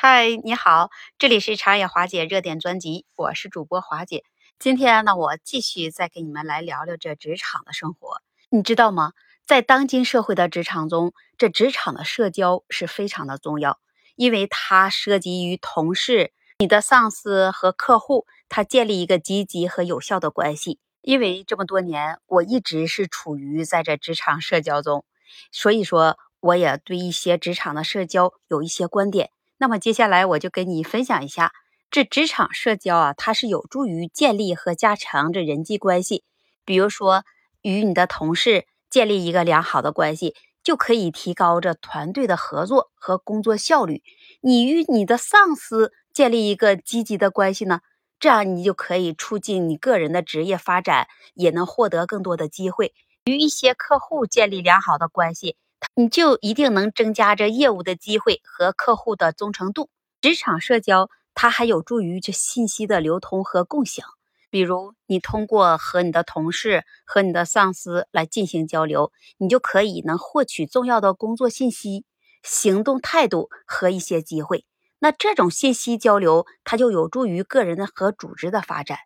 嗨，你好，这里是长野华姐热点专辑，我是主播华姐。今天呢，我继续再给你们来聊聊这职场的生活。你知道吗？在当今社会的职场中，这职场的社交是非常的重要，因为它涉及于同事、你的上司和客户，他建立一个积极和有效的关系。因为这么多年，我一直是处于在这职场社交中，所以说我也对一些职场的社交有一些观点。那么接下来我就跟你分享一下，这职场社交啊，它是有助于建立和加强这人际关系。比如说，与你的同事建立一个良好的关系，就可以提高这团队的合作和工作效率。你与你的上司建立一个积极的关系呢，这样你就可以促进你个人的职业发展，也能获得更多的机会。与一些客户建立良好的关系。你就一定能增加这业务的机会和客户的忠诚度。职场社交它还有助于这信息的流通和共享。比如，你通过和你的同事和你的上司来进行交流，你就可以能获取重要的工作信息、行动态度和一些机会。那这种信息交流，它就有助于个人的和组织的发展，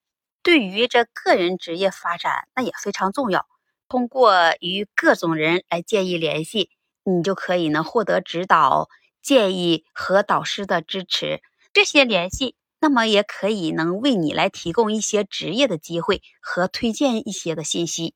对于这个人职业发展那也非常重要。通过与各种人来建议联系，你就可以呢获得指导、建议和导师的支持。这些联系，那么也可以能为你来提供一些职业的机会和推荐一些的信息，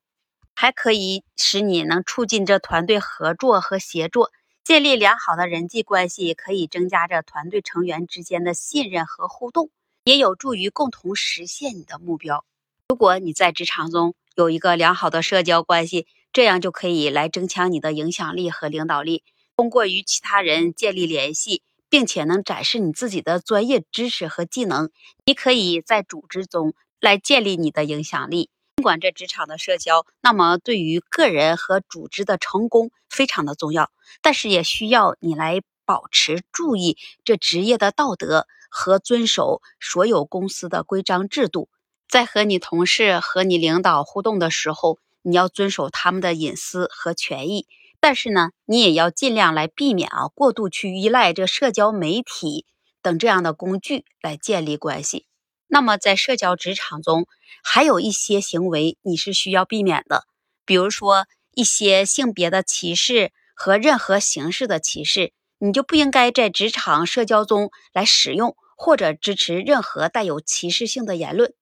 还可以使你能促进这团队合作和协作，建立良好的人际关系，可以增加这团队成员之间的信任和互动，也有助于共同实现你的目标。如果你在职场中，有一个良好的社交关系，这样就可以来增强你的影响力和领导力。通过与其他人建立联系，并且能展示你自己的专业知识和技能，你可以在组织中来建立你的影响力。尽管这职场的社交，那么对于个人和组织的成功非常的重要，但是也需要你来保持注意这职业的道德和遵守所有公司的规章制度。在和你同事和你领导互动的时候，你要遵守他们的隐私和权益。但是呢，你也要尽量来避免啊，过度去依赖这社交媒体等这样的工具来建立关系。那么，在社交职场中，还有一些行为你是需要避免的，比如说一些性别的歧视和任何形式的歧视，你就不应该在职场社交中来使用或者支持任何带有歧视性的言论。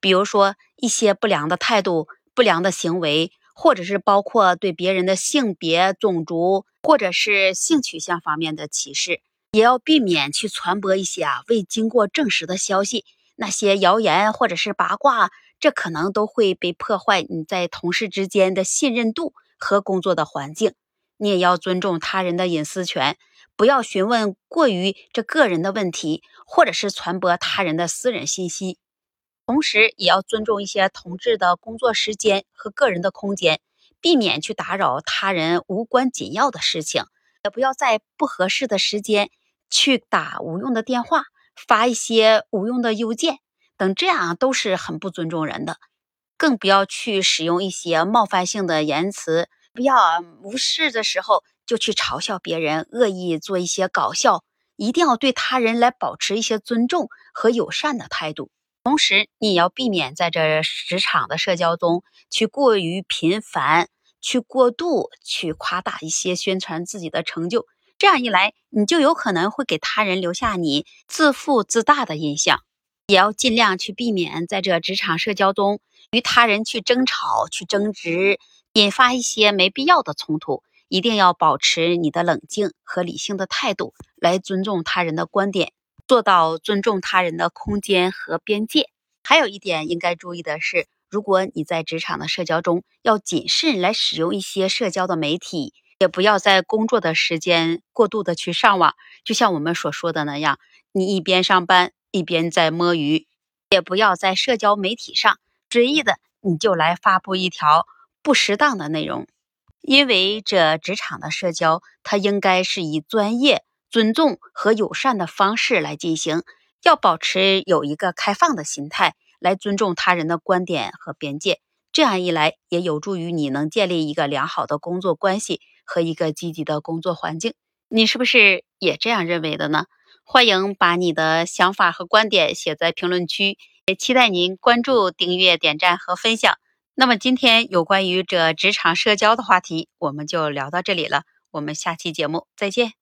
比如说一些不良的态度、不良的行为，或者是包括对别人的性别、种族或者是性取向方面的歧视，也要避免去传播一些啊未经过证实的消息，那些谣言或者是八卦，这可能都会被破坏你在同事之间的信任度和工作的环境。你也要尊重他人的隐私权，不要询问过于这个人的问题，或者是传播他人的私人信息。同时，也要尊重一些同志的工作时间和个人的空间，避免去打扰他人无关紧要的事情，也不要在不合适的时间去打无用的电话、发一些无用的邮件等，这样都是很不尊重人的。更不要去使用一些冒犯性的言辞，不要无事的时候就去嘲笑别人，恶意做一些搞笑，一定要对他人来保持一些尊重和友善的态度。同时，你也要避免在这职场的社交中去过于频繁、去过度、去夸大一些宣传自己的成就。这样一来，你就有可能会给他人留下你自负自大的印象。也要尽量去避免在这职场社交中与他人去争吵、去争执，引发一些没必要的冲突。一定要保持你的冷静和理性的态度，来尊重他人的观点。做到尊重他人的空间和边界。还有一点应该注意的是，如果你在职场的社交中，要谨慎来使用一些社交的媒体，也不要在工作的时间过度的去上网。就像我们所说的那样，你一边上班一边在摸鱼，也不要在社交媒体上随意的你就来发布一条不适当的内容，因为这职场的社交，它应该是以专业。尊重和友善的方式来进行，要保持有一个开放的心态，来尊重他人的观点和边界。这样一来，也有助于你能建立一个良好的工作关系和一个积极的工作环境。你是不是也这样认为的呢？欢迎把你的想法和观点写在评论区，也期待您关注、订阅、点赞和分享。那么今天有关于这职场社交的话题，我们就聊到这里了。我们下期节目再见。